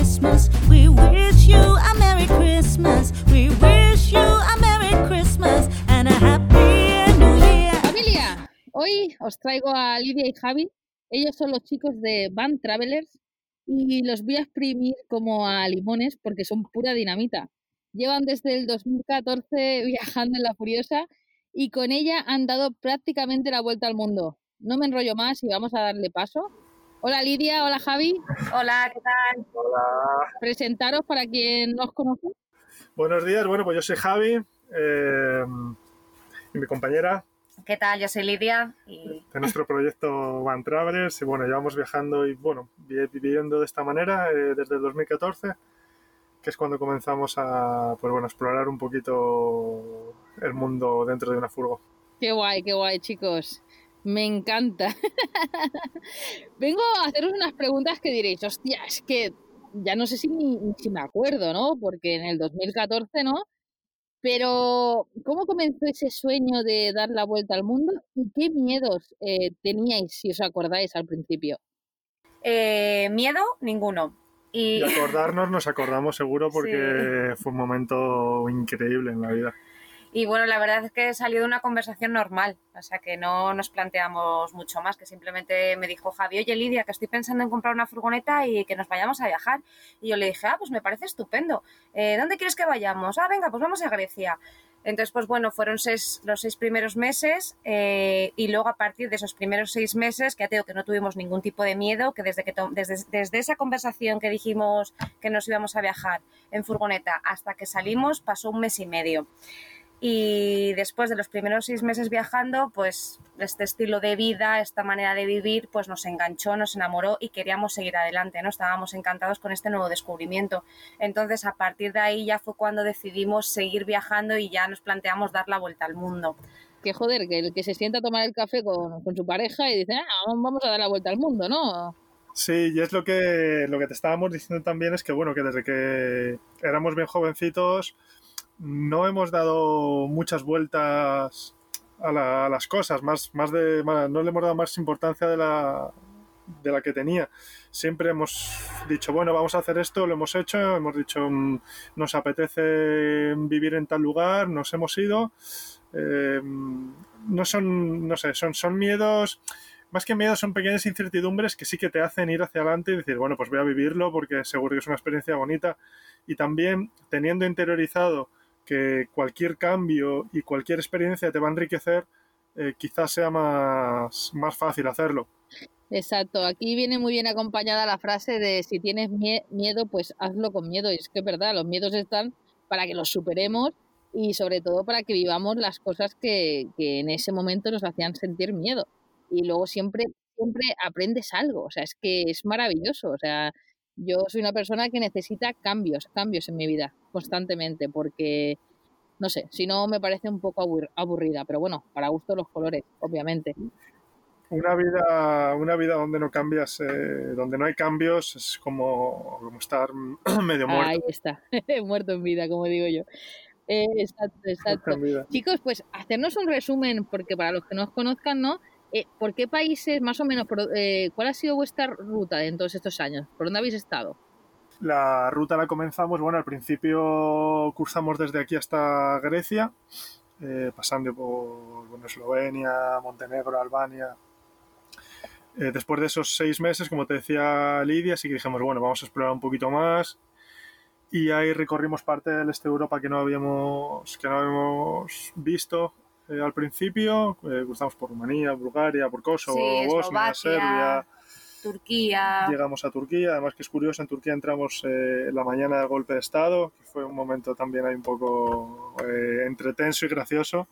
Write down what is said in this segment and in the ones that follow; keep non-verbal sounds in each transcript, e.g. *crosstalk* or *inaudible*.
Christmas. We wish you a Merry Christmas. We wish you a Merry Christmas and a Happy New Year. Familia, hoy os traigo a Lidia y Javi. Ellos son los chicos de Van Travelers y los voy a exprimir como a limones porque son pura dinamita. Llevan desde el 2014 viajando en la Furiosa y con ella han dado prácticamente la vuelta al mundo. No me enrollo más y vamos a darle paso. Hola Lidia, hola Javi. Hola, ¿qué tal? Hola. Presentaros para quien no os conoce. Buenos días. Bueno, pues yo soy Javi eh, y mi compañera ¿Qué tal? Yo soy Lidia y de nuestro proyecto Van Travelers. Y bueno, llevamos viajando y bueno, vi- viviendo de esta manera eh, desde el 2014, que es cuando comenzamos a pues bueno, explorar un poquito el mundo dentro de una furgo. Qué guay, qué guay, chicos. Me encanta. *laughs* Vengo a haceros unas preguntas que diréis, hostia, es que ya no sé si, ni- si me acuerdo, ¿no? Porque en el 2014, ¿no? Pero, ¿cómo comenzó ese sueño de dar la vuelta al mundo y qué miedos eh, teníais, si os acordáis al principio? eh, miedo, ninguno. Y Y acordarnos, nos acordamos seguro porque *laughs* fue un momento increíble en la vida. Y bueno, la verdad es que salió de una conversación normal, o sea que no nos planteamos mucho más, que simplemente me dijo Javi, oye Lidia, que estoy pensando en comprar una furgoneta y que nos vayamos a viajar. Y yo le dije, ah, pues me parece estupendo. Eh, ¿Dónde quieres que vayamos? Ah, venga, pues vamos a Grecia. Entonces, pues bueno, fueron seis, los seis primeros meses eh, y luego a partir de esos primeros seis meses, que ya te digo que no tuvimos ningún tipo de miedo, que desde, que desde, desde esa conversación que dijimos que nos íbamos a viajar en furgoneta hasta que salimos, pasó un mes y medio. Y después de los primeros seis meses viajando, pues este estilo de vida, esta manera de vivir, pues nos enganchó, nos enamoró y queríamos seguir adelante, ¿no? Estábamos encantados con este nuevo descubrimiento. Entonces, a partir de ahí ya fue cuando decidimos seguir viajando y ya nos planteamos dar la vuelta al mundo. Que joder, que el que se sienta a tomar el café con, con su pareja y dice, ah, vamos a dar la vuelta al mundo, ¿no? Sí, y es lo que, lo que te estábamos diciendo también, es que bueno, que desde que éramos bien jovencitos no hemos dado muchas vueltas a, la- a las cosas, más, más de, más- no le hemos dado más importancia de la, de la que tenía. Siempre hemos dicho, bueno, vamos a hacer esto, lo hemos hecho, hemos dicho, mm, nos apetece vivir en tal lugar, nos hemos ido. Eh, no son, no sé, son, son miedos más que miedo son pequeñas incertidumbres que sí que te hacen ir hacia adelante y decir, bueno, pues voy a vivirlo porque seguro que es una experiencia bonita. Y también teniendo interiorizado que cualquier cambio y cualquier experiencia te va a enriquecer, eh, quizás sea más, más fácil hacerlo. Exacto, aquí viene muy bien acompañada la frase de si tienes mie- miedo, pues hazlo con miedo. Y es que es verdad, los miedos están para que los superemos y sobre todo para que vivamos las cosas que, que en ese momento nos hacían sentir miedo. Y luego siempre, siempre aprendes algo, o sea, es que es maravilloso. O sea, yo soy una persona que necesita cambios, cambios en mi vida constantemente, porque, no sé, si no me parece un poco abur- aburrida, pero bueno, para gusto los colores, obviamente. Una vida, una vida donde no cambias, eh, donde no hay cambios, es como, como estar *clears throat* medio muerto. Ahí está, *laughs* muerto en vida, como digo yo. Eh, exacto, exacto. Chicos, pues hacernos un resumen, porque para los que no os conozcan, ¿no? Eh, ¿Por qué países, más o menos, por- eh, cuál ha sido vuestra ruta en todos estos años? ¿Por dónde habéis estado? La ruta la comenzamos, bueno, al principio cruzamos desde aquí hasta Grecia, eh, pasando por Eslovenia, Montenegro, Albania. Eh, después de esos seis meses, como te decía Lidia, sí que dijimos, bueno, vamos a explorar un poquito más. Y ahí recorrimos parte del este de Europa que no habíamos, que no habíamos visto eh, al principio. Eh, cruzamos por Rumanía, Bulgaria, por Kosovo, Sí, Bosnia, Serbia. Turquía. Llegamos a Turquía, además que es curioso, en Turquía entramos eh, la mañana del golpe de Estado, que fue un momento también ahí un poco eh, entre tenso y gracioso.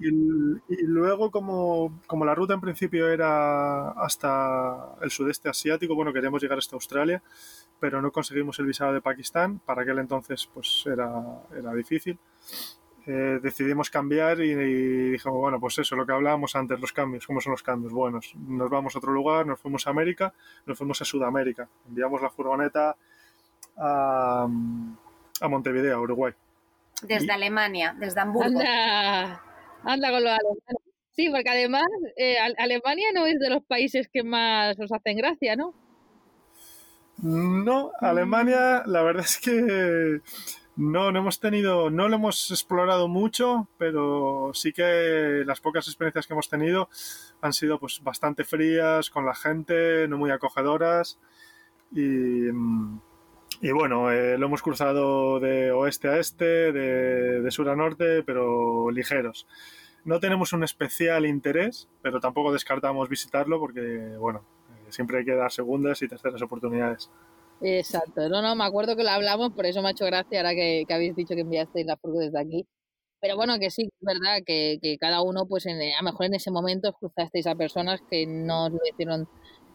Y, y luego, como, como la ruta en principio era hasta el sudeste asiático, bueno, queríamos llegar hasta Australia, pero no conseguimos el visado de Pakistán, para aquel entonces pues era, era difícil. Eh, decidimos cambiar y, y dijimos, bueno, pues eso, lo que hablábamos antes, los cambios, ¿cómo son los cambios? Buenos, nos vamos a otro lugar, nos fuimos a América, nos fuimos a Sudamérica, enviamos la furgoneta a, a Montevideo, a Uruguay. Desde Alemania, desde Hamburgo. Anda, anda con los alemanes. Sí, porque además eh, Ale- Alemania no es de los países que más os hacen gracia, ¿no? No, Alemania, la verdad es que no, no hemos tenido, no lo hemos explorado mucho, pero sí que las pocas experiencias que hemos tenido han sido pues bastante frías con la gente, no muy acogedoras y, bueno, eh, lo hemos cruzado de oeste a este, de, de sur a norte, pero ligeros. No tenemos un especial interés, pero tampoco descartamos visitarlo porque, bueno, eh, siempre hay que dar segundas y terceras oportunidades. Exacto, no, no, me acuerdo que lo hablamos, por eso me ha hecho gracia ahora que, que habéis dicho que enviasteis la furgo desde aquí. Pero bueno, que sí, es verdad que, que cada uno, pues en, a lo mejor en ese momento os cruzasteis a personas que no os lo hicieron,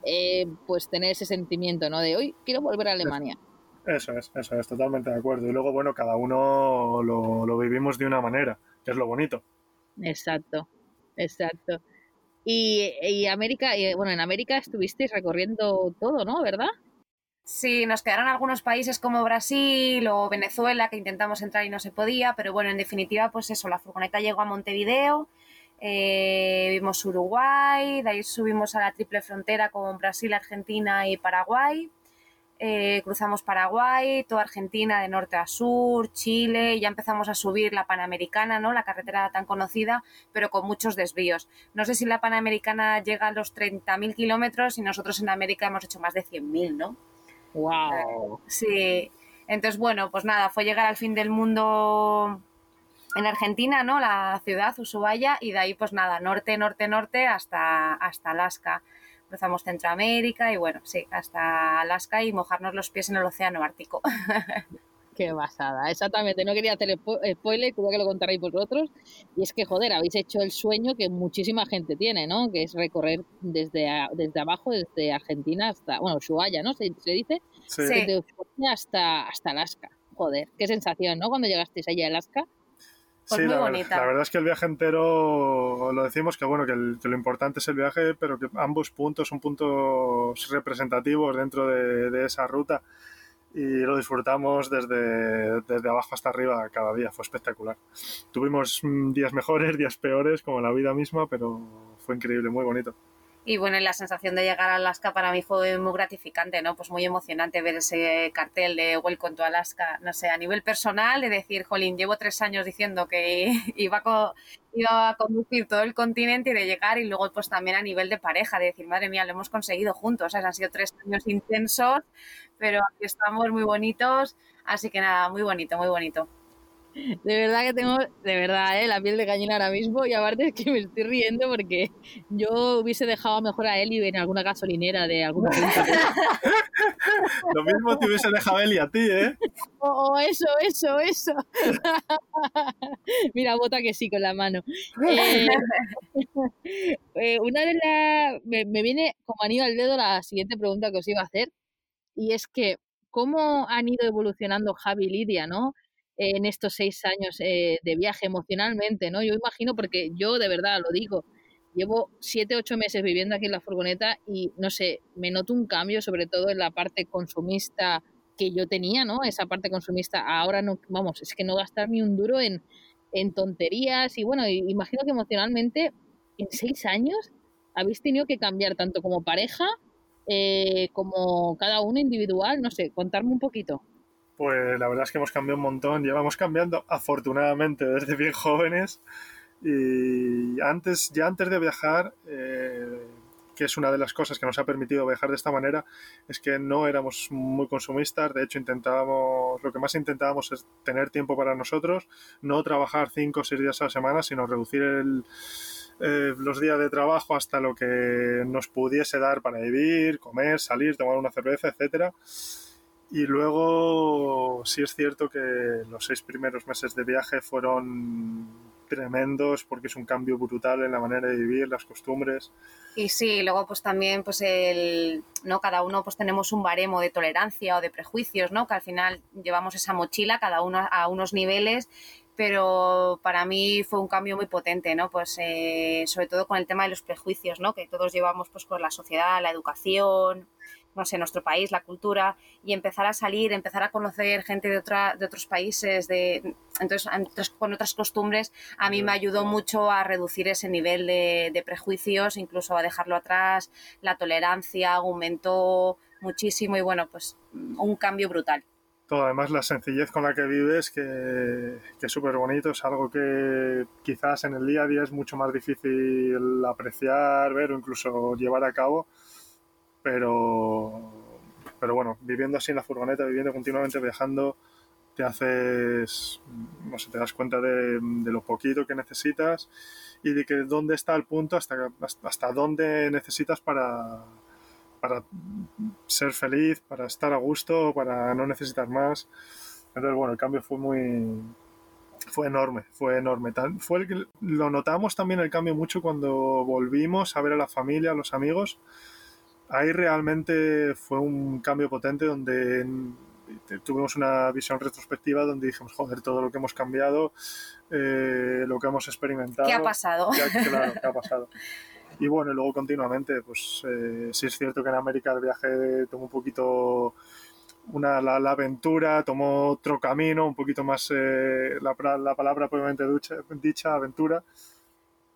eh, pues tener ese sentimiento, ¿no? De hoy quiero volver a Alemania. Eso es, eso es, totalmente de acuerdo. Y luego, bueno, cada uno lo, lo vivimos de una manera, que es lo bonito. Exacto, exacto. Y, y América, y, bueno, en América estuvisteis recorriendo todo, ¿no? ¿Verdad? Sí, nos quedaron algunos países como Brasil o Venezuela que intentamos entrar y no se podía, pero bueno, en definitiva, pues eso, la furgoneta llegó a Montevideo, eh, vimos Uruguay, de ahí subimos a la triple frontera con Brasil, Argentina y Paraguay, eh, cruzamos Paraguay, toda Argentina de norte a sur, Chile, y ya empezamos a subir la Panamericana, ¿no? La carretera tan conocida, pero con muchos desvíos. No sé si la Panamericana llega a los 30.000 kilómetros y nosotros en América hemos hecho más de 100.000, ¿no? ¡Wow! Sí. Entonces, bueno, pues nada, fue llegar al fin del mundo en Argentina, ¿no? La ciudad, Ushuaia, y de ahí, pues nada, norte, norte, norte, hasta, hasta Alaska. Cruzamos Centroamérica y bueno, sí, hasta Alaska y mojarnos los pies en el océano Ártico. *laughs* Qué basada, exactamente. No quería hacer spo- spoiler, quería que lo contarais vosotros. Y es que, joder, habéis hecho el sueño que muchísima gente tiene, ¿no? Que es recorrer desde, a- desde abajo, desde Argentina hasta, bueno, Ushuaia, ¿no? Se, se dice, Sí. Desde Ushuaia hasta, hasta Alaska. Joder, qué sensación, ¿no? Cuando llegasteis allí a Alaska. Pues Sí, muy la, ver- bonita. la verdad es que el viaje entero lo decimos que bueno que, el- que lo importante es el viaje, pero que ambos puntos son puntos representativos dentro de, de esa ruta y lo disfrutamos desde, desde abajo hasta arriba cada día, fue espectacular. Tuvimos mm, días mejores, *laughs* días peores, como la vida misma, pero fue increíble, muy bonito. Y bueno, la sensación de llegar a Alaska para mí fue muy gratificante, ¿no? Pues muy emocionante ver ese cartel de Welcome to Alaska. No sé, a nivel personal, de decir, jolín, llevo tres años diciendo que *laughs* iba a, iba a conducir todo el continente y de llegar, y luego pues también a nivel de pareja, de decir, madre mía, lo hemos conseguido juntos. ¿sabes? Han sido tres años intensos, pero aquí estamos muy bonitos. Así que nada, muy bonito, muy bonito. De verdad que tengo, de verdad, ¿eh? la piel de gallina ahora mismo y aparte es que me estoy riendo porque yo hubiese dejado mejor a Eli en alguna gasolinera de alguna. *laughs* Lo mismo te hubiese dejado y a ti, ¿eh? O, o eso, eso, eso. *laughs* Mira, bota que sí con la mano. Eh, *laughs* eh, una de las... Me, me viene como anillo al dedo la siguiente pregunta que os iba a hacer y es que, ¿cómo han ido evolucionando Javi y Lidia, ¿no? En estos seis años eh, de viaje emocionalmente, ¿no? Yo imagino, porque yo de verdad lo digo, llevo siete, ocho meses viviendo aquí en la furgoneta y no sé, me noto un cambio, sobre todo en la parte consumista que yo tenía, ¿no? Esa parte consumista, ahora no, vamos, es que no gastar ni un duro en, en tonterías y bueno, imagino que emocionalmente en seis años habéis tenido que cambiar tanto como pareja eh, como cada uno individual, no sé, contarme un poquito. Pues la verdad es que hemos cambiado un montón, llevamos cambiando afortunadamente desde bien jóvenes. Y antes, ya antes de viajar, eh, que es una de las cosas que nos ha permitido viajar de esta manera, es que no éramos muy consumistas, de hecho intentábamos, lo que más intentábamos es tener tiempo para nosotros, no trabajar cinco o seis días a la semana, sino reducir eh, los días de trabajo hasta lo que nos pudiese dar para vivir, comer, salir, tomar una cerveza, etcétera. Y luego sí es cierto que los seis primeros meses de viaje fueron tremendos porque es un cambio brutal en la manera de vivir, las costumbres. Y sí, luego pues también pues el, ¿no? Cada uno pues tenemos un baremo de tolerancia o de prejuicios, ¿no? Que al final llevamos esa mochila cada uno a unos niveles pero para mí fue un cambio muy potente, ¿no? Pues eh, sobre todo con el tema de los prejuicios, ¿no? Que todos llevamos pues por la sociedad, la educación, no sé, nuestro país, la cultura, y empezar a salir, empezar a conocer gente de, otra, de otros países, de, entonces, con otras costumbres, a mí me ayudó mucho a reducir ese nivel de, de prejuicios, incluso a dejarlo atrás, la tolerancia aumentó muchísimo y bueno, pues un cambio brutal todo. Además, la sencillez con la que vives, que, que es súper bonito, es algo que quizás en el día a día es mucho más difícil apreciar, ver o incluso llevar a cabo. Pero, pero bueno, viviendo así en la furgoneta, viviendo continuamente viajando, te haces, no sé, te das cuenta de, de lo poquito que necesitas y de que dónde está el punto hasta, hasta dónde necesitas para, para ser feliz, para estar a gusto, para no necesitar más. Entonces, bueno, el cambio fue muy... Fue enorme, fue enorme. Fue el que lo notamos también el cambio mucho cuando volvimos a ver a la familia, a los amigos. Ahí realmente fue un cambio potente donde tuvimos una visión retrospectiva donde dijimos, joder, todo lo que hemos cambiado, eh, lo que hemos experimentado. ¿Qué ha pasado? claro, ¿qué ha *laughs* pasado? Y bueno, luego continuamente, pues eh, sí es cierto que en América el viaje tomó un poquito una, la, aventura, tomó otro camino, un poquito más eh, la, la, palabra probablemente ducha, dicha, aventura,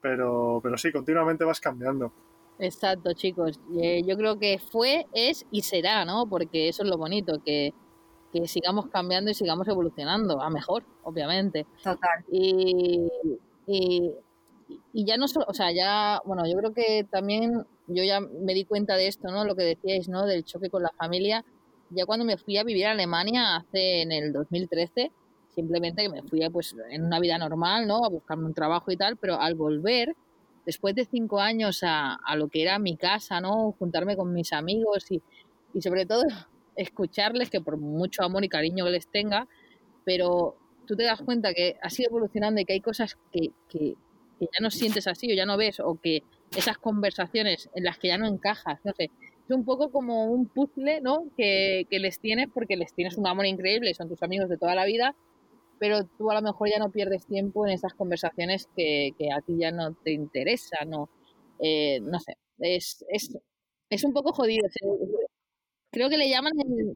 pero, pero sí, continuamente vas cambiando. Exacto, chicos. Eh, yo creo que fue, es y será, ¿no? Porque eso es lo bonito, que, que sigamos cambiando y sigamos evolucionando, a mejor, obviamente. Total. Y, y y ya no solo, o sea, ya, bueno, yo creo que también yo ya me di cuenta de esto, ¿no? Lo que decíais, ¿no? Del choque con la familia. Ya cuando me fui a vivir a Alemania hace en el 2013, simplemente que me fui pues en una vida normal, ¿no? A buscarme un trabajo y tal, pero al volver, después de cinco años a, a lo que era mi casa, ¿no? Juntarme con mis amigos y, y sobre todo *laughs* escucharles, que por mucho amor y cariño que les tenga, pero tú te das cuenta que ha sido evolucionando y que hay cosas que, que, que ya no sientes así o ya no ves o que esas conversaciones en las que ya no encajas, no sé, es un poco como un puzzle, ¿no? Que, que les tienes porque les tienes un amor increíble, son tus amigos de toda la vida, pero tú a lo mejor ya no pierdes tiempo en esas conversaciones que, que a ti ya no te interesan, ¿no? Eh, no sé, es, es, es un poco jodido. Creo que le llaman el,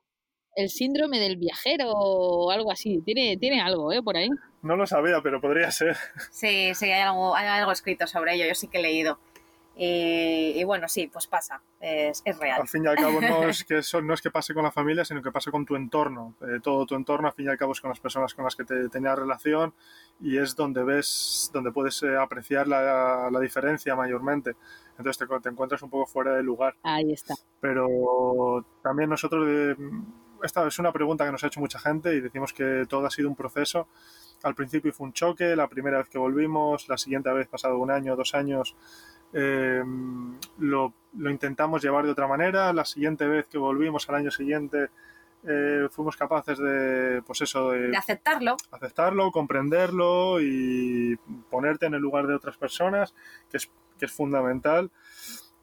el síndrome del viajero o algo así. Tiene, tiene algo, ¿eh? Por ahí. No lo sabía, pero podría ser. Sí, sí, hay algo, hay algo escrito sobre ello, yo sí que he leído. Y, bueno, sí, pues pasa, es, es, real. Al fin y al cabo no es, *laughs* que eso, no es que pase con la familia, sino que pase con tu entorno. Eh, todo tu entorno, al fin y al cabo, es con las personas con las que te tenías relación y es donde ves, donde puedes eh, apreciar la, la, diferencia mayormente. Entonces te, te, encuentras un poco fuera de lugar. Ahí está. Pero también nosotros... Eh, esta es una pregunta que nos ha hecho mucha gente y decimos que todo ha sido un proceso. Al principio fue un choque, la primera vez que volvimos, la siguiente vez, pasado un año, dos años, eh, lo, lo, intentamos llevar de otra manera. La siguiente vez que volvimos al año siguiente, eh, fuimos capaces de, pues eso, de, de, aceptarlo. Aceptarlo, comprenderlo y ponerte en el lugar de otras personas, que es, que es fundamental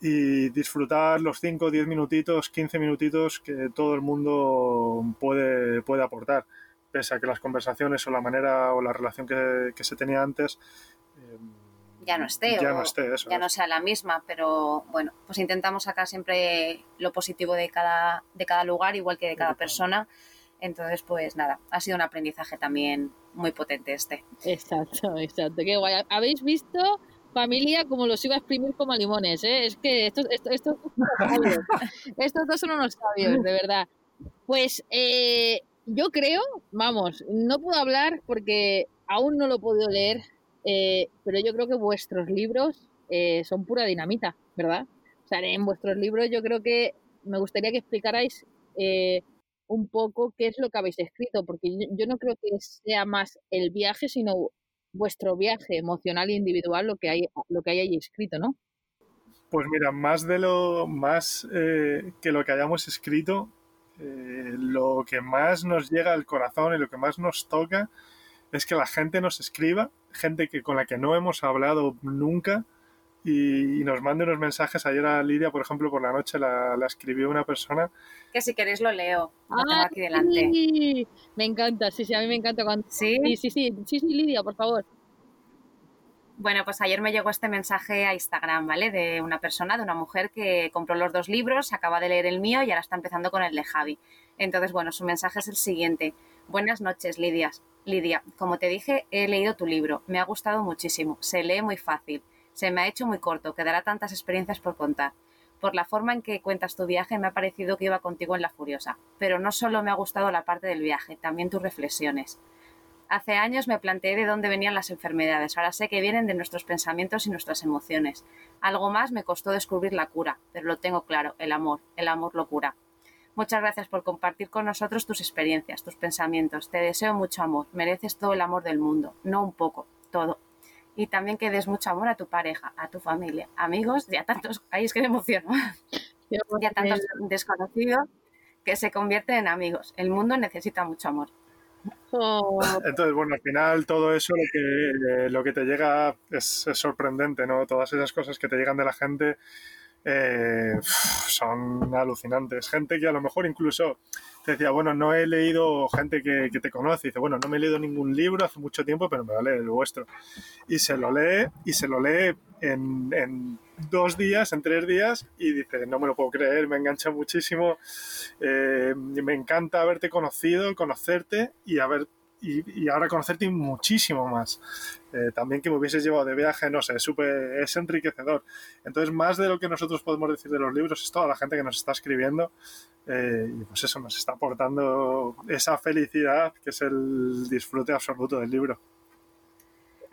y disfrutar los 5, 10 minutitos, 15 minutitos que todo el mundo puede, puede aportar, pese a que las conversaciones o la manera o la relación que, que se tenía antes eh, ya no esté, ya, o no, esté eso ya no sea la misma, pero bueno, pues intentamos sacar siempre lo positivo de cada, de cada lugar, igual que de cada persona. Entonces, pues nada, ha sido un aprendizaje también muy potente este. Exacto, exacto. Qué guay. ¿Habéis visto familia como los iba a exprimir como limones, ¿eh? Es que estos, estos, estos, *laughs* estos dos son unos sabios, de verdad. Pues eh, yo creo, vamos, no puedo hablar porque aún no lo he podido leer, eh, pero yo creo que vuestros libros eh, son pura dinamita, ¿verdad? O sea, en vuestros libros yo creo que me gustaría que explicarais eh, un poco qué es lo que habéis escrito, porque yo, no creo que sea más el viaje, sino vuestro viaje emocional e individual lo que hay lo que hay ahí escrito, ¿no? Pues mira, más de lo más que lo que hayamos escrito, lo que más nos llega al corazón y lo que más nos toca es que la gente nos escriba, gente que con la que no hemos hablado nunca y, y nos mande unos mensajes. Ayer a Lidia, por ejemplo, por la noche la, la escribió una persona. Que si queréis lo leo. Lo tengo Ah, aquí delante. sí. Me encanta, sí, sí, a mí me encanta cuando... ¿Sí? Sí, sí, sí, sí, sí, Lidia, por favor. Bueno, pues ayer me llegó este mensaje a Instagram, ¿vale? De una persona, de una mujer que compró los dos libros, acaba de leer el mío y ahora está empezando con el de Javi. Entonces, bueno, su mensaje es el siguiente. Buenas noches, Lidia. Lidia, como te dije, he leído tu libro. Me ha gustado muchísimo. Se lee muy fácil. Se me ha hecho muy corto. Quedará tantas experiencias por contar. Por la forma en que cuentas tu viaje me ha parecido que iba contigo en la Furiosa. Pero no solo me ha gustado la parte del viaje, también tus reflexiones. Hace años me planteé de dónde venían las enfermedades, ahora sé que vienen de nuestros pensamientos y nuestras emociones. Algo más me costó descubrir la cura, pero lo tengo claro, el amor, el amor lo cura. Muchas gracias por compartir con nosotros tus experiencias, tus pensamientos. Te deseo mucho amor, mereces todo el amor del mundo, no un poco, todo. Y también que des mucho amor a tu pareja, a tu familia, amigos y a tantos, ahí es que me emociono, *laughs* y a tantos desconocidos que se convierten en amigos. El mundo necesita mucho amor. Oh, Entonces, bueno, al final todo eso lo que, eh, lo que te llega es, es sorprendente, ¿no? Todas esas cosas que te llegan de la gente eh, *sighs* son alucinantes. Gente que a lo mejor incluso te decía, bueno, no he leído gente que, que te conoce. Y dice, bueno, no me he leído ningún libro hace mucho tiempo, pero me va a leer el vuestro. Y se lo lee, y se lo lee en, en dos días, en tres días, y dice, no me lo puedo creer, me engancha muchísimo. Eh, me encanta haberte conocido, conocerte y haber y, y ahora conocerte muchísimo más. Eh, también que me hubieses llevado de viaje, no sé, súper- es enriquecedor. Entonces, más de lo que nosotros podemos decir de los libros es toda la gente que nos está escribiendo eh, y pues eso nos está aportando esa felicidad que es el disfrute absoluto del libro.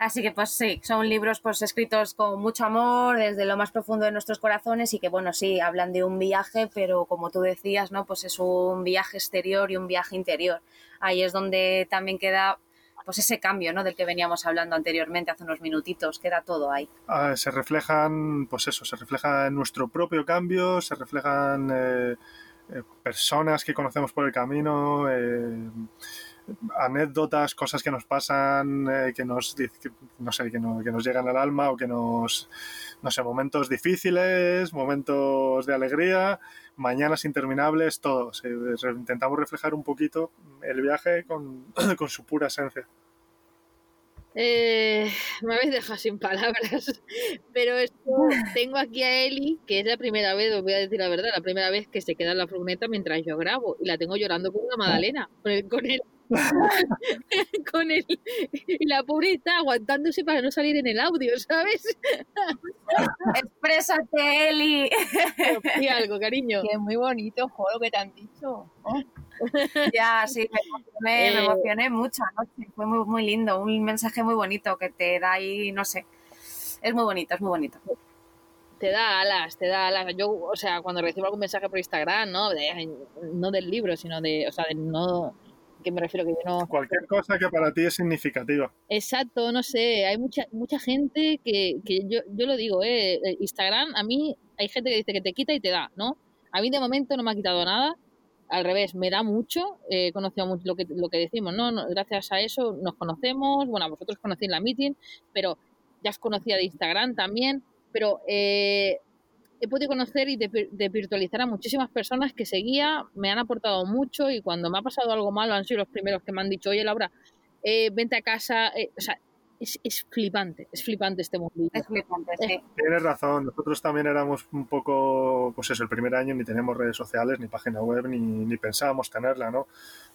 Así que pues sí, son libros pues escritos con mucho amor, desde lo más profundo de nuestros corazones y que bueno, sí, hablan de un viaje, pero como tú decías, ¿no? Pues es un viaje exterior y un viaje interior. Ahí es donde también queda pues ese cambio, ¿no? Del que veníamos hablando anteriormente hace unos minutitos, queda todo ahí. Ah, se reflejan, pues eso, se refleja nuestro propio cambio, se reflejan eh, eh, personas que conocemos por el camino, eh, anécdotas, cosas que nos pasan, eh, que nos, que, no sé, que, no- que nos llegan al alma o que nos, no sé, momentos difíciles, momentos de alegría, mañanas interminables, todo. Intentamos reflejar un poquito el viaje con, *clears throat* con su pura esencia. Eh, me habéis dejado sin palabras, *laughs* pero esto tengo aquí a Eli, que es la primera vez, os voy a decir la verdad, la primera vez que se queda en la furgoneta mientras yo grabo y la tengo llorando con una con el, con el, *laughs* con el, y la pobre está aguantándose para no salir en el audio, ¿sabes? *laughs* ¡Exprésate, Eli! *laughs* Y algo, cariño. Que es muy bonito, jo, lo que te han dicho. Oh, ya, sí, me emocioné, me Eh. emocioné mucho anoche. Fue muy, muy lindo, un mensaje muy bonito que te da ahí, no sé. Es muy bonito, es muy bonito. Te da alas, te da alas. Yo, o sea, cuando recibo algún mensaje por Instagram, ¿no? De- no del libro, sino de, o sea, de no, que me refiero que yo no, Cualquier cosa que para ti es significativa. Exacto, no sé, hay mucha mucha gente que, que yo, yo lo digo, eh, eh, Instagram, a mí hay gente que dice que te quita y te da, ¿no? A mí de momento no me ha quitado nada, al revés, me da mucho, eh, he conocido mucho lo que, lo que decimos, ¿no? No, Gracias a eso nos conocemos, bueno, vosotros conocí en la meeting, pero ya os conocía de Instagram también, pero eh, he podido conocer y de- desvirtualizar a muchísimas personas que seguía, me han aportado mucho y cuando me ha pasado algo malo han sido los primeros que me han dicho, oye Laura, eh, vente a casa, eh, o sea, es, es flipante, es flipante este mundillo. Es flipante, sí. Tienes razón, nosotros también éramos un poco, pues eso, el primer año ni teníamos redes sociales, ni página web, ni, ni pensábamos tenerla, ¿no?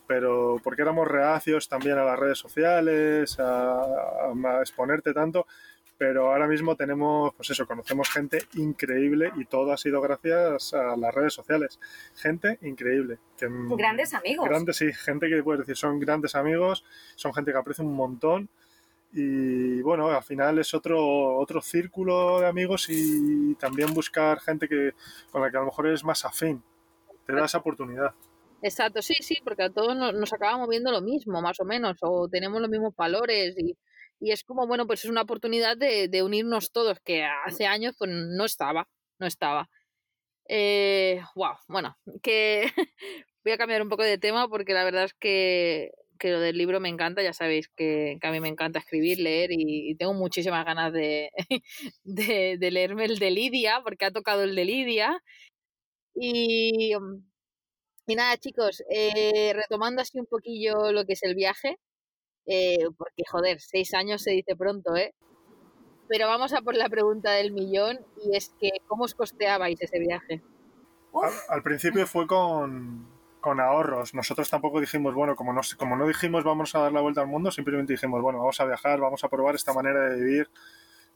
Pero porque éramos reacios también a las redes sociales, a, a exponerte tanto, pero ahora mismo tenemos, pues eso, conocemos gente increíble y todo ha sido gracias a las redes sociales. Gente increíble. Que, Grandes amigos. Grandes, sí, gente que puedes decir son grandes amigos, son gente que aprecio un montón y bueno, al final es otro, otro círculo de amigos y también buscar gente que, con la que a lo mejor eres más afín. Te da esa oportunidad. Exacto, sí, sí, porque a todos nos, nos acabamos viendo lo mismo, más o menos, o tenemos los mismos valores y, y es como, bueno, pues es una oportunidad de, unirnos todos, que hace años pues no estaba, no estaba. Eh, wow, bueno, que *laughs* voy a cambiar un poco de tema porque la verdad es que que lo del libro me encanta, ya sabéis que, a mí me encanta escribir, leer y, tengo muchísimas ganas *laughs* de, de, leerme el de Lidia, porque ha tocado el de Lidia. Y, y nada, chicos, eh, retomando así un poquillo lo que es el viaje, eh, porque joder, seis años se dice pronto, ¿eh? Pero vamos a por la pregunta del millón y es que, ¿cómo os costeabais ese viaje? Al, principio fue con, con ahorros. Nosotros tampoco dijimos, bueno, como no, como no dijimos vamos a dar la vuelta al mundo, simplemente dijimos, bueno, vamos a viajar, vamos a probar esta manera de vivir.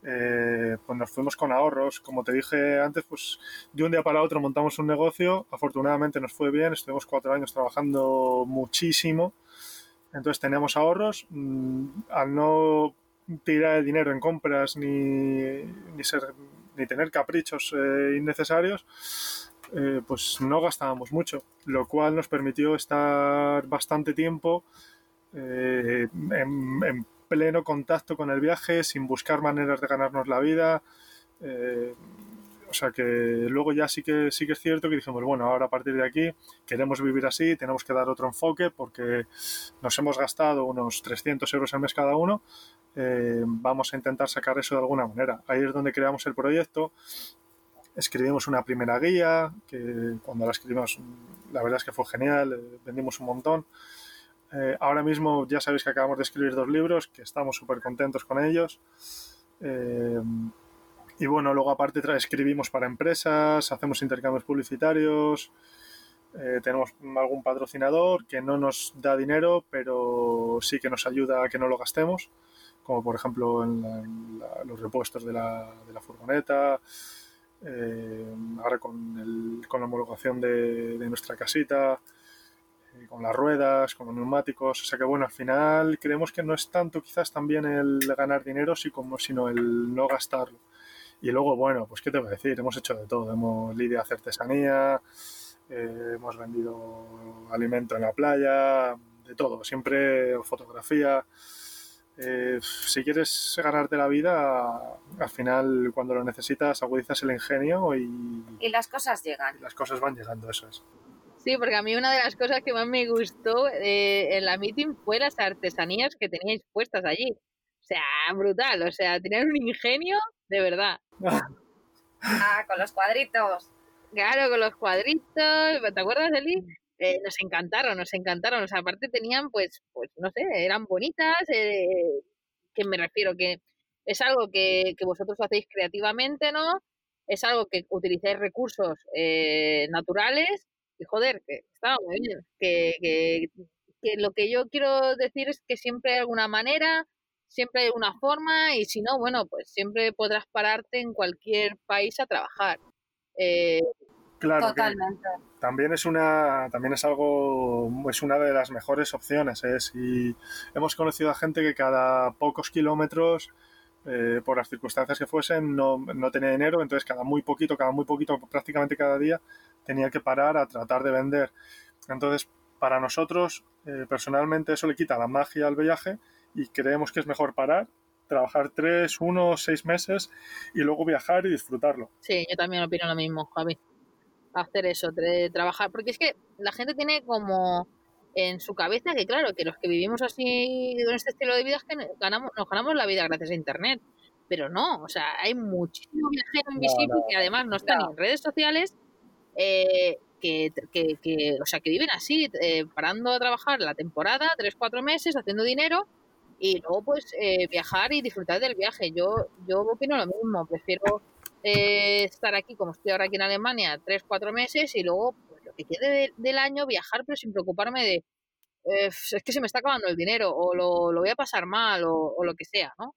Eh, pues nos fuimos con ahorros. Como te dije antes, pues de un día para otro montamos un negocio. Afortunadamente nos fue bien, estuvimos cuatro años trabajando muchísimo. Entonces teníamos ahorros. Mm, Al no tirar el dinero en compras ni, ni, ser, ni tener caprichos eh, innecesarios, eh, pues no gastábamos mucho, lo cual nos permitió estar bastante tiempo eh, en, en pleno contacto con el viaje, sin buscar maneras de ganarnos la vida. Eh, o sea que luego ya sí que sí que es cierto que dijimos, bueno, ahora a partir de aquí queremos vivir así, tenemos que dar otro enfoque porque nos hemos gastado unos 300 euros al mes cada uno. eh, vamos a intentar sacar eso de alguna manera. Ahí es donde creamos el proyecto. Escribimos una primera guía, que cuando la escribimos, la verdad es que fue genial, eh, vendimos un montón. Eh, ahora mismo ya sabéis que acabamos de escribir dos libros, que estamos súper contentos con ellos. Y bueno, luego aparte escribimos para empresas, hacemos intercambios publicitarios, eh, tenemos algún patrocinador que no nos da dinero, pero sí que nos ayuda a que no lo gastemos, como por ejemplo en, la- los repuestos de la, furgoneta, eh, ahora con, la homologación de, nuestra casita, eh, con las ruedas, con los neumáticos. O sea que bueno, al final creemos que no es tanto quizás también el ganar dinero, sino el no gastarlo. Y luego, bueno, pues qué te voy a decir, hemos hecho de todo. Hemos lidiado a hacer artesanía, eh, hemos vendido alimento en la playa, de todo, siempre fotografía. Eh, si quieres ganarte la vida, al final cuando lo necesitas agudizas el ingenio y, Y las cosas llegan. y las cosas van llegando, eso es. Sí, porque a mí una de las cosas que más me gustó eh, en la meeting fue las artesanías que teníais puestas allí. O sea, brutal, o sea, tenían un ingenio de verdad. *laughs* Ah, con los cuadritos. Claro, con los cuadritos, ¿te acuerdas, Eli? Eh, nos encantaron, nos encantaron. O sea, aparte tenían, pues, pues no sé, eran bonitas, eh, que me refiero que es algo que, que vosotros hacéis creativamente, ¿no? Es algo que utilizáis recursos eh, naturales y joder, que estaba muy bien. Que, que, que lo que yo quiero decir es que siempre hay alguna manera, siempre hay una forma y si no, bueno, pues siempre podrás pararte en cualquier país a trabajar. Eh, Claro, que Totalmente. también es una también es algo es una de las mejores opciones ¿eh? Si hemos conocido a gente que cada pocos kilómetros eh, por las circunstancias que fuesen no, no tenía dinero entonces cada muy poquito cada muy poquito prácticamente cada día tenía que parar a tratar de vender entonces para nosotros eh, personalmente eso le quita la magia al viaje y creemos que es mejor parar trabajar tres uno seis meses y luego viajar y disfrutarlo Sí, yo también opino lo mismo, Javi. Hacer eso, trabajar. Porque es que la gente tiene como en su cabeza que, claro, que los que vivimos así con este estilo de vida es que ganamos, nos ganamos la vida gracias a Internet. Pero no, o sea, hay muchísimo viajero invisible no. que además no están ni en redes sociales, eh, que, que, que, o sea, que viven así, eh, parando a trabajar la temporada, tres, cuatro meses, haciendo dinero y luego pues eh, viajar y disfrutar del viaje. Yo, yo opino lo mismo, prefiero eh, estar aquí como estoy ahora aquí en Alemania, tres, cuatro meses y luego pues, lo que quede de- del año viajar pero sin preocuparme de eh, es que se me está acabando el dinero o lo, lo voy a pasar mal o, lo que sea, ¿no?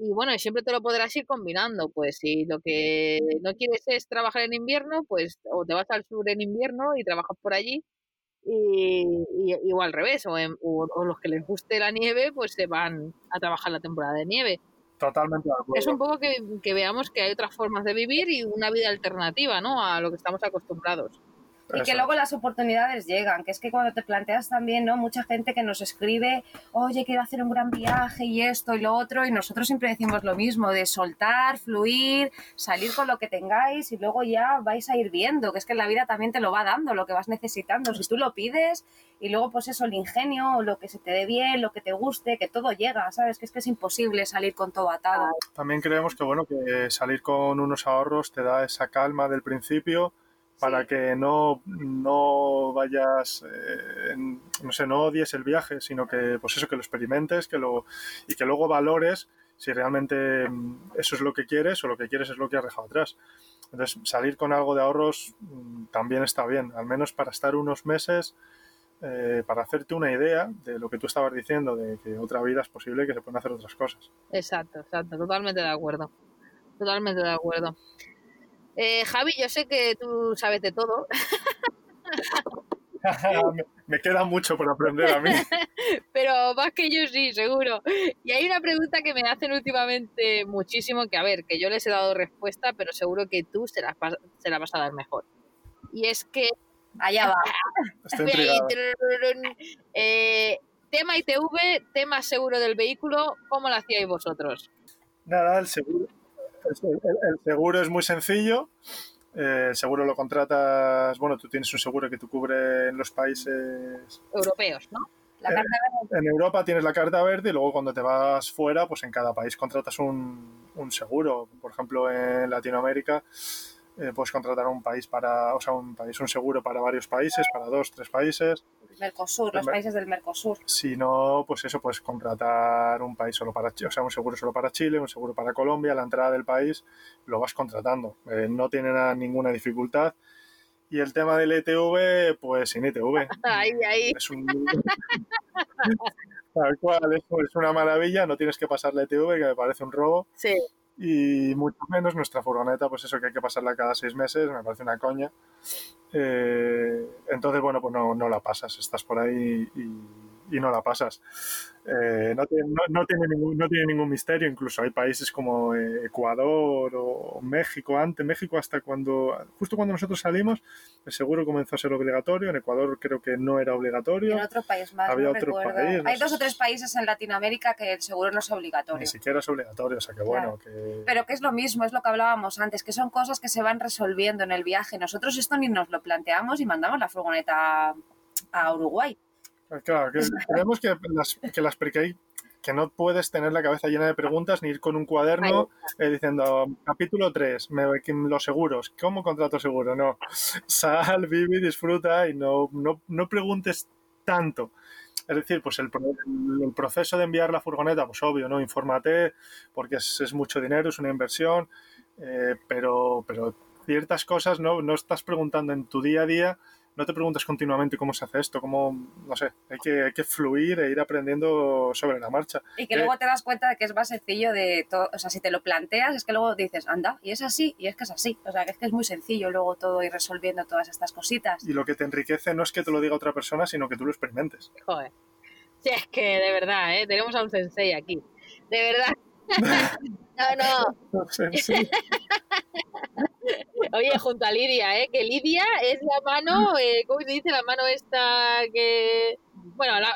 Y bueno, siempre te lo podrás ir combinando, pues si lo que no quieres es trabajar en invierno, pues o te vas al sur en invierno y trabajas por allí y, y- o al revés, o, en- o- o los que les guste la nieve, pues se van a trabajar la temporada de nieve. totalmente de acuerdo Es un poco que, que veamos que hay otras formas de vivir y una vida alternativa, ¿no? A lo que estamos acostumbrados. Y que luego las oportunidades llegan, que es que cuando te planteas también, ¿no? Mucha gente que nos escribe, oye, quiero hacer un gran viaje y esto y lo otro, y nosotros siempre decimos lo mismo, de soltar, fluir, salir con lo que tengáis y luego ya vais a ir viendo, que es que la vida también te lo va dando, lo que vas necesitando. Si tú lo pides y luego pues eso, el ingenio, lo que se te dé bien, lo que te guste, que todo llega, ¿sabes? Que es que es imposible salir con todo atado. También creemos que bueno que salir con unos ahorros te da esa calma del principio para Sí. que no, no vayas, eh, en- no sé, no odies el viaje, sino que pues eso, que lo experimentes que lo, y que luego valores si realmente mm, eso es lo que quieres o lo que quieres es lo que has dejado atrás. Entonces, salir con algo de ahorros mm, también está bien, al menos para estar unos meses, eh, para hacerte una idea de lo que tú estabas diciendo, de que otra vida es posible y que se pueden hacer otras cosas. Exacto, exacto, totalmente de acuerdo. Totalmente de acuerdo. Eh, Javi, yo sé que tú sabes de todo, *laughs* *laughs* me, me queda mucho por aprender a mí. *laughs* pero más que yo sí, seguro. Y hay una pregunta que me hacen últimamente muchísimo, que a ver, que yo les he dado respuesta, pero seguro que tú se la, vas- se la vas a dar mejor. Y es que Allá va. Eh, tema ITV, tema seguro del vehículo, ¿cómo lo hacíais vosotros? Nada, el seguro, el, seguro es muy sencillo. Eh, el seguro lo contratas, bueno, tú tienes un seguro que tú cubre en los países. Europeos, ¿no? La carta En Europa tienes la carta verde y luego cuando te vas fuera, pues en cada país contratas un, un seguro. Por ejemplo, en Latinoamérica eh, puedes contratar un país para, o sea, un país, un seguro para varios países, para dos, tres países. Mercosur, los países del Mercosur. Si no, pues eso, puedes contratar un país solo para Chile, o sea, un seguro solo para Chile, un seguro para Colombia, la entrada del país, lo vas contratando. Eh, no tiene nada- ninguna dificultad. Y el tema del ETV, pues sin ETV. *laughs* Ahí, ahí. Es un... *laughs* Tal cual, es una maravilla, no tienes que pasar la ETV, que me parece un robo. Sí, Y mucho menos nuestra furgoneta, pues eso que hay que pasarla cada seis meses, me parece una coña. Eh, entonces, bueno, pues no, no la pasas, estás por ahí y, y no la pasas. Eh, no, tiene, no, no tiene ningún, no tiene ningún misterio, incluso hay países como eh, Ecuador o México, antes México hasta cuando, justo cuando nosotros salimos, el seguro comenzó a ser obligatorio, en Ecuador creo que no era Y obligatorio, en otro país más, Había no otro país, Hay dos o tres países en Latinoamérica que el seguro no es obligatorio. ni siquiera es obligatorio, o sea que bueno, que... Pero que es lo mismo, es lo que hablábamos antes, que son cosas que se van resolviendo en el viaje. Nosotros esto ni nos lo planteamos y mandamos la furgoneta a Uruguay. Claro, que *laughs* creemos que las, que las pre- que no puedes tener la cabeza llena de preguntas ni ir con un cuaderno eh, diciendo capítulo 3, me, que- los seguros, ¿cómo contrato seguro? No, sal, vive, disfruta y no, no, no preguntes tanto. Es decir, pues el, el proceso de enviar la furgoneta, pues obvio, ¿no? Infórmate, porque es, es mucho dinero, es una inversión, eh, pero, pero ciertas cosas no, no estás preguntando en tu día a día, no te preguntes continuamente cómo se hace esto, cómo, no sé, hay que, hay que fluir e ir aprendiendo sobre la marcha. Y que luego te das cuenta de que es más sencillo de todo. O sea, si te lo planteas, es que luego dices, anda, y es así, y es que es así. O sea, que es que es muy sencillo luego todo ir resolviendo todas estas cositas. Y lo que te enriquece no es que te lo diga otra persona, sino que tú lo experimentes. joder. Si es que de verdad, ¿eh? tenemos a un sensei aquí. De verdad. No, no. *laughs* Oye, junto a Lidia, ¿eh? Que Lidia es la mano, eh, ¿cómo se dice? La mano esta que... Bueno, la,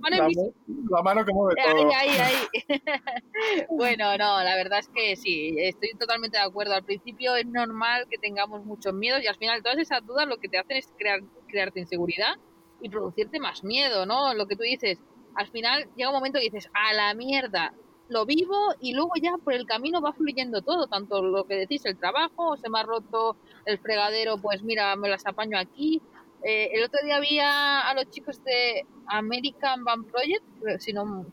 mano La, invisible. la mano que mueve Ahí, todo. ahí, ahí. *laughs* *laughs* bueno, no, la verdad es que sí, estoy totalmente de acuerdo. Al principio es normal que tengamos muchos miedos y al final todas esas dudas lo que te hacen es crear, crearte inseguridad y producirte más miedo, ¿no? Lo que tú dices, al final llega un momento que dices, a la mierda, lo vivo y luego ya por el camino va fluyendo todo, tanto lo que decís, el trabajo, se me ha roto el fregadero, pues mira, me las apaño aquí. Eh, el otro día había a los chicos de American Van Project, si no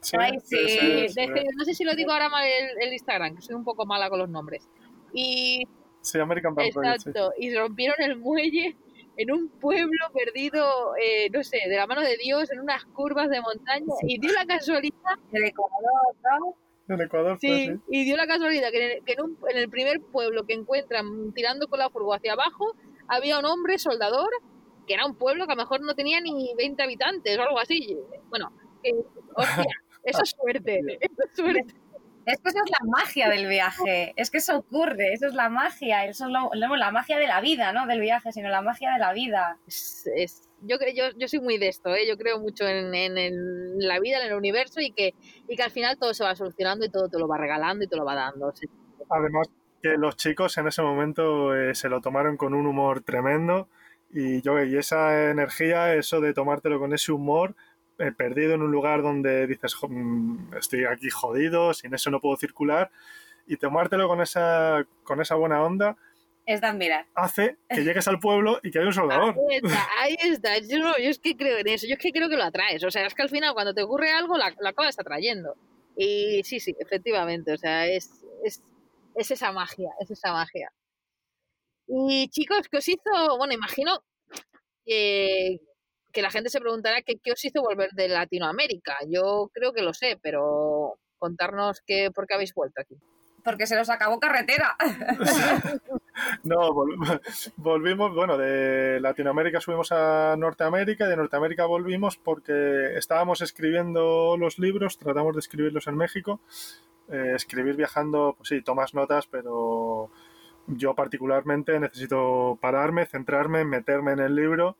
Sí, Ay, sí. Sí, sí, que no sé si lo digo ahora mal el, el Instagram, que soy un poco mala con los nombres. Y Sí, American Van Project, exacto, y rompieron el muelle en un pueblo perdido, eh, no sé, de la mano de Dios, en unas curvas de montaña, y dio la casualidad, El Ecuador, ¿no? En Ecuador sí, y dio la casualidad que, en el, que en, un- en el primer pueblo que encuentran tirando con la furgo hacia abajo, había un hombre soldador, que era un pueblo que a lo mejor no tenía ni 20 habitantes o algo así. Bueno, que, hostia, *laughs* eso es suerte, eso es suerte. Es que eso es la magia del viaje, es que eso ocurre, eso es la magia, eso es lo- lo- la magia de la vida, no del viaje, sino la magia de la vida. Es- es- yo, creo- yo, yo soy muy de esto, ¿eh? yo creo mucho en, en- en la vida, en el universo y que, y que al final todo se va solucionando y todo te lo va regalando y te lo va dando. Sí. Además, que los chicos en ese momento eh, se lo tomaron con un humor tremendo y yo y esa energía, eso de tomártelo con ese humor, perdido en un lugar donde dices, "Jo, mm, estoy aquí jodido, sin eso no puedo circular, y tomártelo con esa, con esa buena onda Es de admirar. hace que llegues al pueblo y que haya un *laughs* soldador. Ahí está, ahí está. Yo, no- yo es que creo en eso, yo es que creo que lo atraes. O sea, es que al final cuando te ocurre algo, la- lo acabas atrayendo. Y sí, sí, efectivamente, o sea, es, es, es esa magia, es esa magia. Y chicos, ¿qué os hizo? Bueno, imagino que, que la gente se preguntará que, qué os hizo volver de Latinoamérica. Yo creo que lo sé, pero contarnos qué, por qué habéis vuelto aquí. Porque se nos acabó carretera. *laughs* No, vol- *laughs* volvimos, bueno, de Latinoamérica subimos a Norteamérica y de Norteamérica volvimos porque estábamos escribiendo los libros, tratamos de escribirlos en México. Eh, escribir viajando, pues sí, tomas notas, pero yo particularmente necesito pararme, centrarme, meterme en el libro.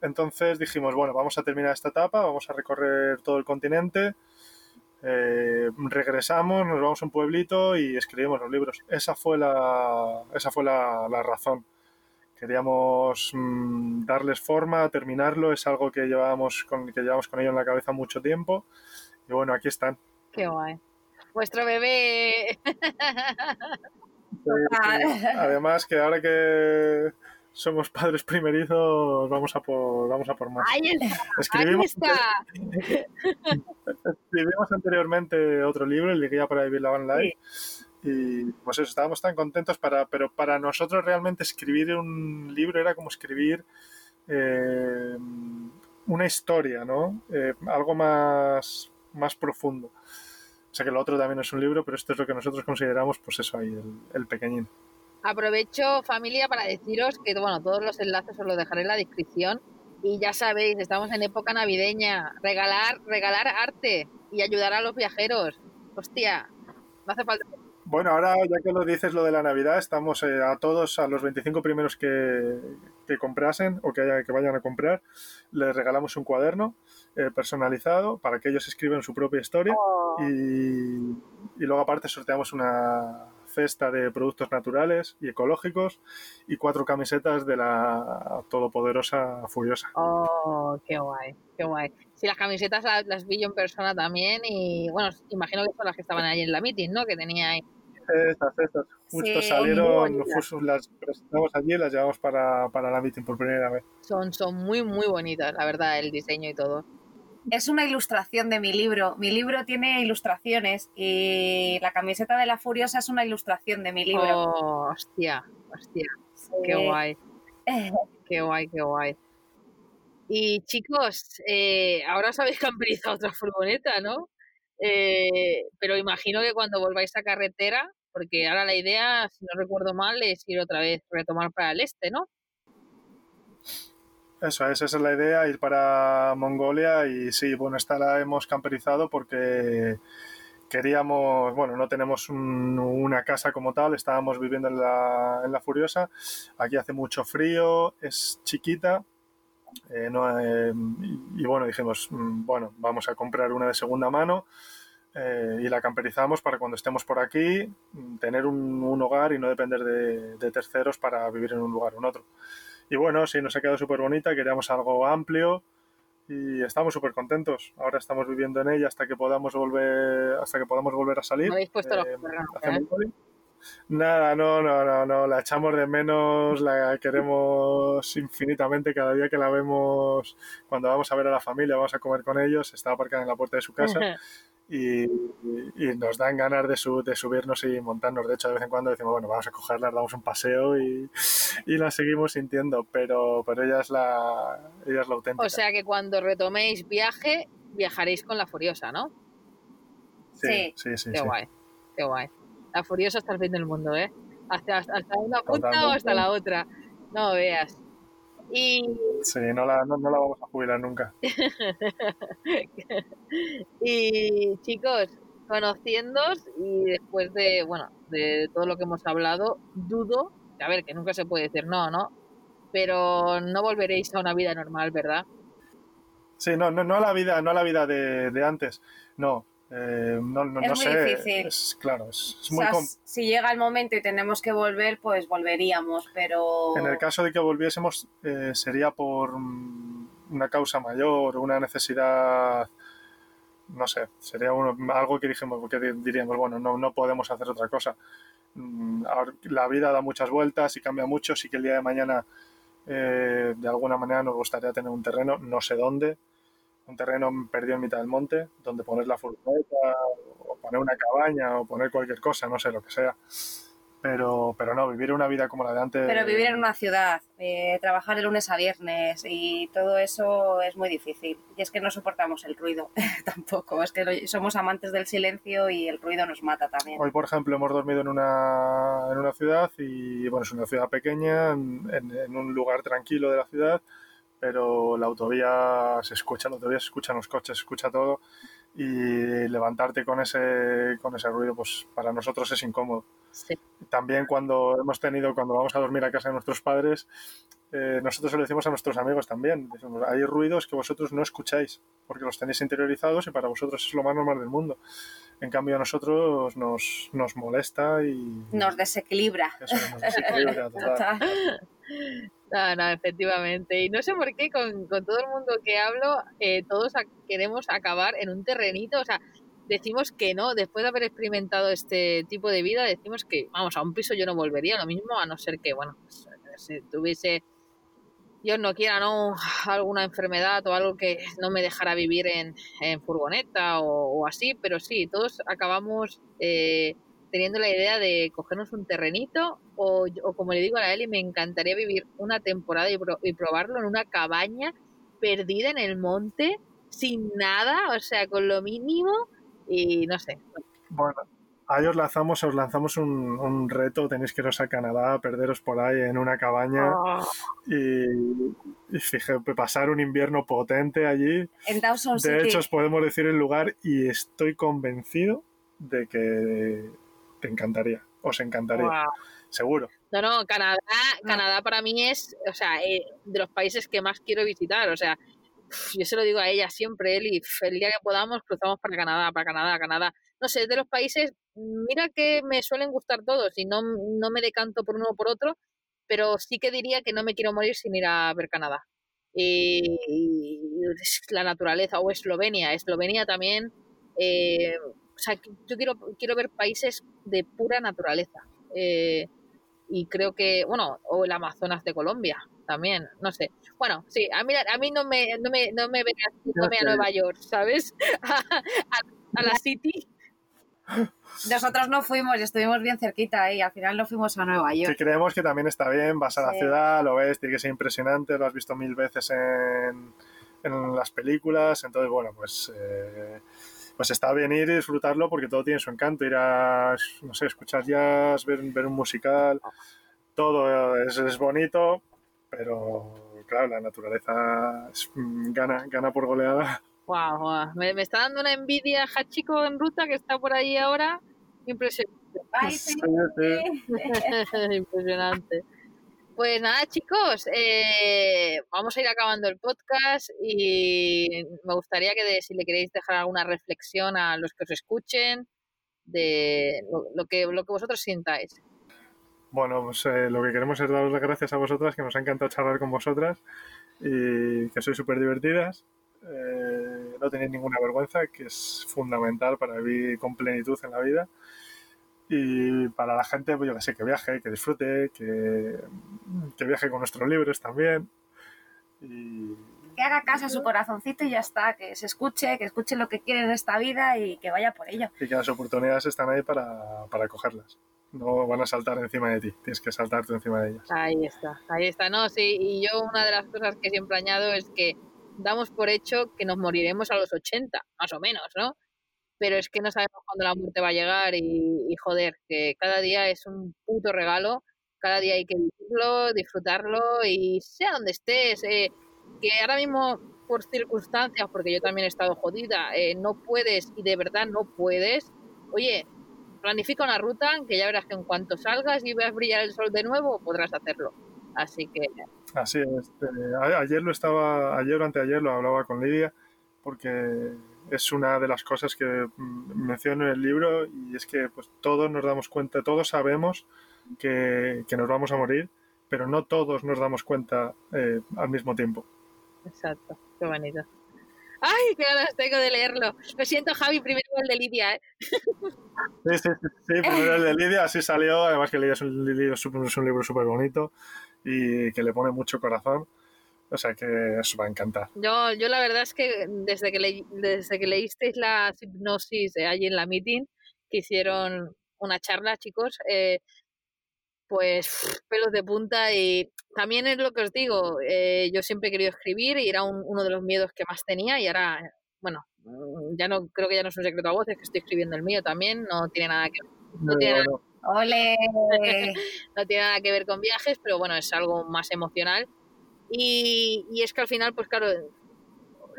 Entonces dijimos, bueno, vamos a terminar esta etapa, vamos a recorrer todo el continente. Eh, regresamos, nos vamos a un pueblito y escribimos los libros. Esa fue la, esa fue la, la razón. Queríamos mm, darles forma, terminarlo, es algo que llevábamos con, que llevamos con ello en la cabeza mucho tiempo. Y bueno, aquí están. Qué guay. Vuestro bebé. Además que ahora que somos padres primerizos, vamos a por, vamos a por más. Ahí está. Ahí Escribimos, está. *laughs* escribimos anteriormente otro libro, el Guía para Vivir la Van Life. Y pues eso, estábamos tan contentos, para, pero para nosotros realmente escribir un libro era como escribir eh, una historia, ¿no? Eh, algo más, más profundo. O sea que lo otro también es un libro, pero esto es lo que nosotros consideramos, pues eso ahí, el, el pequeñín. Aprovecho, familia, para deciros que bueno, todos los enlaces os los dejaré en la descripción. Y ya sabéis, estamos en época navideña. Regalar, regalar arte y ayudar a los viajeros. Hostia, no hace falta. Bueno, ahora ya que lo dices lo de la Navidad, estamos eh, a todos, a los 25 primeros que, que comprasen o que, haya, que vayan a comprar, les regalamos un cuaderno eh, personalizado para que ellos escriban su propia historia y, y luego aparte sorteamos una cesta de productos naturales y ecológicos y cuatro camisetas de la todopoderosa Furiosa. Oh, qué guay, qué guay. Si las camisetas las, las vi yo en persona también y bueno, imagino que son las que estaban ahí en la meeting, ¿no? Que tenía ahí. Estas, estas. Justo Sí, salieron, las presentamos allí y las llevamos para, para la meeting por primera vez. Son, son muy, muy bonitas, la verdad, el diseño y todo. Es una ilustración de mi libro. Mi libro tiene ilustraciones y la camiseta de la Furiosa es una ilustración de mi libro. Oh, hostia, hostia, qué guay. *laughs* Qué guay, qué guay. Y chicos, eh, ahora os habéis camperizado otra furgoneta, ¿no? Eh, pero imagino que cuando volváis a carretera, porque ahora la idea, si no recuerdo mal, es ir otra vez, retomar para el este, ¿no? Eso es, esa es la idea, ir para Mongolia y sí, bueno, esta la hemos camperizado porque queríamos, bueno, no tenemos un- una casa como tal, estábamos viviendo en la, Furiosa, aquí hace mucho frío, es chiquita, eh, eh, y, bueno, dijimos, mm, bueno, vamos a comprar una de segunda mano eh, y la camperizamos para cuando estemos por aquí, mm, tener un, un hogar y no depender de, de terceros para vivir en un lugar o en otro. Y bueno, sí, nos ha quedado súper bonita, queríamos algo amplio y estamos súper contentos. Ahora estamos viviendo en ella hasta que podamos volver, hasta que podamos volver a salir. No habéis puesto Eh. Nada, no, no, no, no, la echamos de menos, la queremos infinitamente cada día que la vemos, cuando vamos a ver a la familia, vamos a comer con ellos, está aparcada en la puerta de su casa y, y nos dan ganas de, su- de subirnos y montarnos. De hecho, de vez en cuando decimos, bueno, vamos a cogerla, damos un paseo y, y la seguimos sintiendo, pero, pero ella, es la, ella es la auténtica. O sea que cuando retoméis viaje, viajaréis con la Furiosa, ¿no? sí, sí, sí. Qué sí. guay, qué guay. La Furiosa hasta el fin del mundo, ¿eh? Hasta, hasta, una punta o hasta la otra. No veas. Y, Sí, no la, no, no la vamos a jubilar nunca. *laughs* y chicos, conociéndoos y después de, bueno, de todo lo que hemos hablado, dudo, a ver, que nunca se puede decir no, ¿no? Pero no volveréis a una vida normal, ¿verdad? Sí, no, no, no a la vida, no a la vida de, de antes, no. Eh, no, no, Es no muy sé. difícil. Es, claro, es, es O muy sea, si llega el momento y tenemos que volver, pues volveríamos, pero... En el caso de que volviésemos, eh, sería por mm, una causa mayor, una necesidad, no sé, sería uno- algo que dijimos, que di- diríamos, bueno, no, no podemos hacer otra cosa. Mm, ahora, la vida da muchas vueltas y cambia mucho, sí que el día de mañana eh, de alguna manera nos gustaría tener un terreno, no sé dónde, un terreno perdido en mitad del monte, donde poner la furgoneta, o poner una cabaña, o poner cualquier cosa, no sé, lo que sea. Pero, pero no, vivir una vida como la de antes. Pero vivir en una ciudad, eh, trabajar de lunes a viernes y todo eso es muy difícil. Y es que no soportamos el ruido *laughs* tampoco. Es que lo- somos amantes del silencio y el ruido nos mata también. Hoy, por ejemplo, hemos dormido en una, en una ciudad y, bueno, es una ciudad pequeña, en, en- en un lugar tranquilo de la ciudad, pero la autovía se escucha, la autovía se escuchan los coches, se escucha todo y levantarte con ese, con ese ruido, pues para nosotros es incómodo. Sí. También cuando hemos tenido, cuando vamos a dormir a casa de nuestros padres, eh, nosotros se lo decimos a nuestros amigos también. Decimos, hay ruidos que vosotros no escucháis porque los tenéis interiorizados y para vosotros es lo más normal del mundo. En cambio a nosotros nos, nos molesta y Nos desequilibra. eso nos desequilibra *laughs* total. Total. No, no, efectivamente. Y no sé por qué con, con todo el mundo que hablo, eh, todos queremos acabar en un terrenito. O sea, decimos que no, después de haber experimentado este tipo de vida, decimos que, vamos, a un piso yo no volvería, lo mismo, a no ser que, bueno, pues, si tuviese, Dios no quiera, ¿no? Alguna enfermedad o algo que no me dejara vivir en, en furgoneta o, o así, pero sí, todos acabamos eh, teniendo la idea de cogernos un terrenito o, o como le digo a la Eli, me encantaría vivir una temporada y, pro- y probarlo en una cabaña perdida en el monte, sin nada, o sea, con lo mínimo y no sé. Bueno, ahí os lanzamos, os lanzamos un, un reto, tenéis que iros a Canadá, perderos por ahí en una cabaña y, y fije, pasar un invierno potente allí. En Dawson De City. hecho, os podemos decir el lugar y estoy convencido de que te encantaría, os encantaría, seguro. No, no, Canadá, Canadá para mí es, o sea, eh, de los países que más quiero visitar, o sea, yo se lo digo a ella siempre, Eli, el día que podamos cruzamos para Canadá, para Canadá, Canadá. No sé, de los países, mira que me suelen gustar todos y no, no me decanto por uno o por otro, pero sí que diría que no me quiero morir sin ir a ver Canadá. Y, y es la naturaleza, o Eslovenia, Eslovenia también, eh, o sea, yo quiero, quiero ver países de pura naturaleza. Eh, y creo que, bueno, o el Amazonas de Colombia también, no sé. Bueno, sí, a mí, a mí no me, no me, no me veas yéndome a sé. Nueva York, ¿sabes? *laughs* a, a la City. Nosotros no fuimos y estuvimos bien cerquita y al final no fuimos a Nueva Que York. creemos que también está bien, vas a la Sí. ciudad, lo ves, tiene que ser impresionante, lo has visto mil veces en, en las películas, entonces, bueno, pues, eh, pues está bien ir y disfrutarlo porque todo tiene su encanto, ir a, no sé, escuchar jazz, ver, ver un musical, todo es, es bonito, pero claro, la naturaleza es- mm, gana, gana por goleada. Guau, guau. Me, me está dando una envidia Hachiko en ruta que está por ahí ahora. Impresionante. Ay, sí. *laughs* Impresionante. Pues nada, chicos, eh, vamos a ir acabando el podcast y me gustaría que si le queréis dejar alguna reflexión a los que os escuchen de lo, lo que, lo que vosotros sintáis. Bueno, pues eh, lo que queremos es daros las gracias a vosotras, que nos ha encantado charlar con vosotras y que sois súper divertidas. Eh, no tenéis ninguna vergüenza, que es fundamental para vivir con plenitud en la vida. Y para la gente, pues yo que sé, que viaje, que disfrute, que, que viaje con nuestros libros también. Y Que haga caso a su corazoncito y ya está. Que se escuche, que escuche lo que quiere en esta vida y que vaya por ello. y que las oportunidades están ahí para, para cogerlas. No van a saltar encima de ti, tienes que saltar tú encima de ellas. Ahí está, ahí está. No, sí, y yo una de las cosas que siempre añado es que damos por hecho que nos moriremos a los 80, más o menos, ¿no? Pero es que no sabemos cuándo la muerte va a llegar y, y joder, que cada día es un puto regalo, cada día hay que vivirlo, disfrutarlo y sea donde estés, eh, que ahora mismo por circunstancias, porque yo también he estado jodida, eh, no puedes y de verdad no puedes, oye, planifica una ruta que ya verás que en cuanto salgas y veas brillar el sol de nuevo, podrás hacerlo. Así que Así es. eh, ayer lo estaba, ayer o anteayer lo hablaba con Lidia, porque es una de las cosas que mm, menciono en el libro y es que pues todos nos damos cuenta, todos sabemos que, que nos vamos a morir, pero no todos nos damos cuenta eh, al mismo tiempo. Exacto, qué bonito. ¡Ay, qué ganas tengo de leerlo! Lo siento, Javi, primero el de Lidia, ¿eh? Sí, sí, sí, sí, primero el de Lidia, así salió, además que Lidia es un, es un libro súper bonito y que le pone mucho corazón, o sea que os va a encantar. Yo, yo la verdad es que desde que, leí- desde que leísteis la hipnosis eh, allí en la meeting, que hicieron una charla, chicos, eh, pues pelos de punta y también es lo que os digo, eh, yo siempre he querido escribir y era un- uno de los miedos que más tenía y ahora, bueno, ya no creo que ya no es un secreto a voces que estoy escribiendo el mío también, no tiene nada que Muy tiene- *laughs* no tiene nada que ver con viajes, pero bueno, es algo más emocional. Y, y es que al final, pues claro,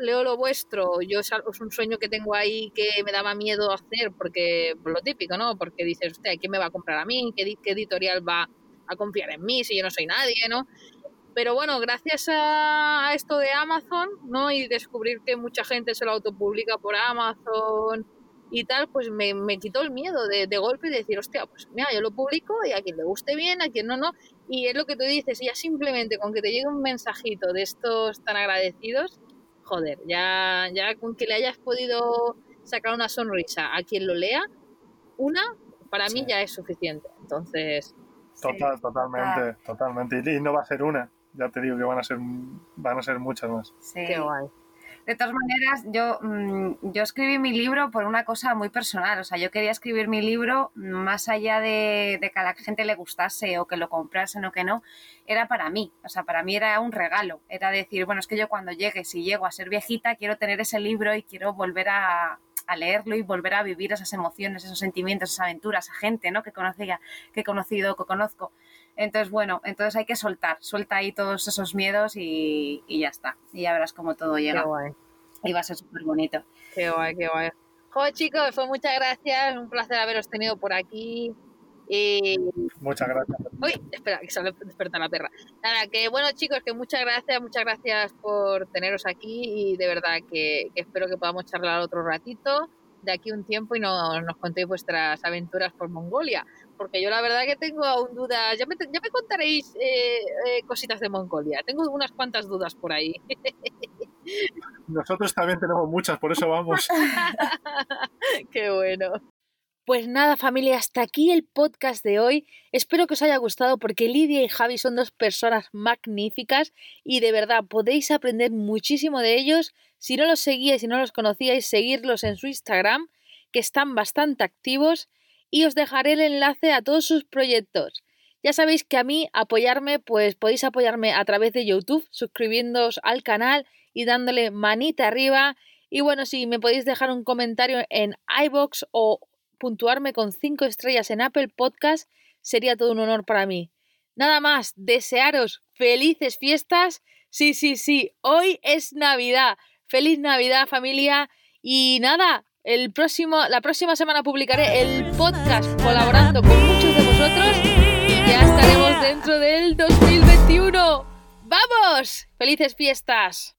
leo lo vuestro, yo es, un sueño que tengo ahí que me daba miedo hacer, porque por lo típico, ¿no? Porque dices, hostia, ¿quién me va a comprar a mí? ¿Qué, qué editorial va a confiar en mí si yo no soy nadie, ¿no? Pero bueno, gracias a, esto de Amazon, ¿no? Y descubrir que mucha gente se lo autopublica por Amazon y tal, pues me, me quitó el miedo de, de golpe y decir, hostia, pues mira, yo lo publico y a quien le guste bien, a quien no, no. Y es lo que tú dices, ya simplemente con que te llegue un mensajito de estos tan agradecidos, joder, ya, ya con que le hayas podido sacar una sonrisa a quien lo lea, una, para mí ya es suficiente. Entonces, Total, totalmente, totalmente. Y, y no va a ser una, ya te digo que van a ser, van a ser muchas más. Sí. qué guay. De todas maneras, yo, mm, yo escribí mi libro por una cosa muy personal. O sea, yo quería escribir mi libro más allá de, de que a la gente le gustase o que lo comprasen o que no, era para mí. O sea, para mí era un regalo. Era decir, bueno, es que yo cuando llegue, si llego a ser viejita, quiero tener ese libro y quiero volver a, a leerlo y volver a vivir esas emociones, esos sentimientos, esas aventuras, esa gente, ¿no? Que conocía, que he conocido, que conozco. Entonces, bueno, entonces hay que soltar, suelta ahí todos esos miedos y, y ya está. Y ya verás cómo todo Qué llega. guay. Y va a ser súper bonito. Qué guay, qué guay. Joder, chicos, fue muchas gracias. Un placer haberos tenido por aquí. Y. Muchas gracias. Uy, espera, que se me desperta la perra. Nada, que bueno, chicos, que muchas gracias, muchas gracias por teneros aquí. Y de verdad que, que espero que podamos charlar otro ratito de aquí un tiempo y no, nos contéis vuestras aventuras por Mongolia. Porque yo la verdad que tengo aún dudas. Ya me, ya me contaréis eh, eh, cositas de Mongolia. Tengo unas cuantas dudas por ahí. *laughs* Nosotros también tenemos muchas, por eso vamos. *laughs* Qué bueno. Pues nada, familia, hasta aquí el podcast de hoy. Espero que os haya gustado porque Lidia y Javi son dos personas magníficas y de verdad podéis aprender muchísimo de ellos. Si no los seguíais y no los conocíais, seguirlos en su Instagram, que están bastante activos, y os dejaré el enlace a todos sus proyectos. Ya sabéis que a mí apoyarme, pues podéis apoyarme a través de YouTube, suscribiéndoos al canal y dándole manita arriba. Y bueno, si me podéis dejar un comentario en iBox o puntuarme con 5 estrellas en Apple Podcast, sería todo un honor para mí. Nada más, desearos felices fiestas. Sí, sí, sí, hoy es Navidad. Feliz Navidad, familia. Y nada, el próximo, la próxima semana publicaré el podcast colaborando con muchos de vosotros y ya estaremos dentro del 2021. ¡Vamos! ¡Felices fiestas!